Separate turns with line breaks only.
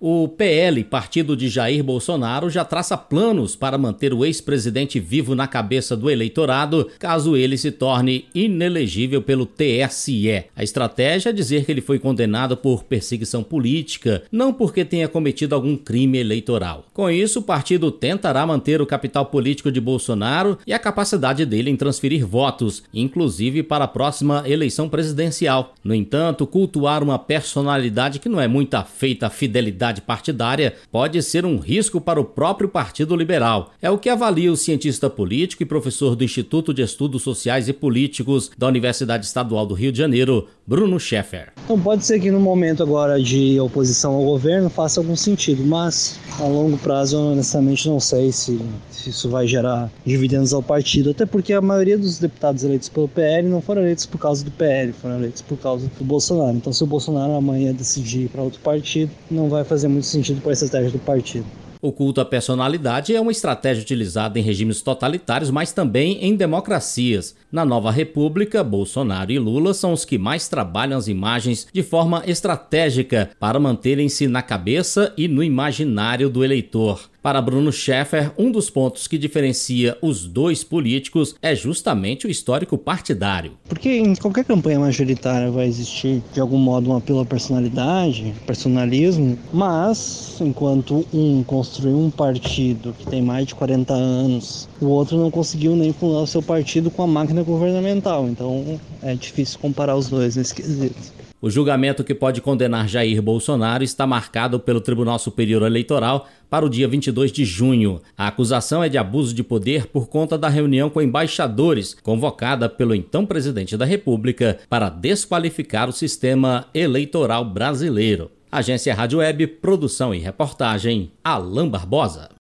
O PL, partido de Jair Bolsonaro, já traça planos para manter o ex-presidente vivo na cabeça do eleitorado, caso ele se torne inelegível pelo TSE. A estratégia é dizer que ele foi condenado por perseguição política, não porque tenha cometido algum crime eleitoral. Com isso, o partido tentará manter o capital político de Bolsonaro e a capacidade dele em transferir votos, inclusive para a próxima eleição presidencial. No entanto, cultuar uma personalidade que não é muito afeita à fidelidade partidária pode ser um risco para o próprio Partido Liberal. É o que avalia o cientista político e professor do Instituto de Estudos Sociais e Políticos da Universidade Estadual do Rio de Janeiro, Bruno Scheffer.
Então pode ser que no momento agora de oposição ao governo faça algum sentido, mas a longo prazo eu honestamente não sei se, se isso vai gerar dividendos ao partido, até porque a maioria dos deputados eleitos pelo PL não foram eleitos por causa do PL, foram eleitos por causa do Bolsonaro. Então se o Bolsonaro amanhã decidir ir para outro partido, não vai fazer muito sentido para a estratégia do partido.
O culto à personalidade é uma estratégia utilizada em regimes totalitários, mas também em democracias. Na nova república, Bolsonaro e Lula são os que mais trabalham as imagens de forma estratégica para manterem-se na cabeça e no imaginário do eleitor. Para Bruno Scheffer, um dos pontos que diferencia os dois políticos é justamente o histórico partidário.
Porque em qualquer campanha majoritária vai existir, de algum modo, um apelo à personalidade, personalismo, mas enquanto um construiu um partido que tem mais de 40 anos, o outro não conseguiu nem fundar o seu partido com a máquina governamental. Então é difícil comparar os dois nesse quesito.
O julgamento que pode condenar Jair Bolsonaro está marcado pelo Tribunal Superior Eleitoral para o dia 22 de junho. A acusação é de abuso de poder por conta da reunião com embaixadores, convocada pelo então presidente da República para desqualificar o sistema eleitoral brasileiro. Agência Rádio Web, produção e reportagem, Alain Barbosa.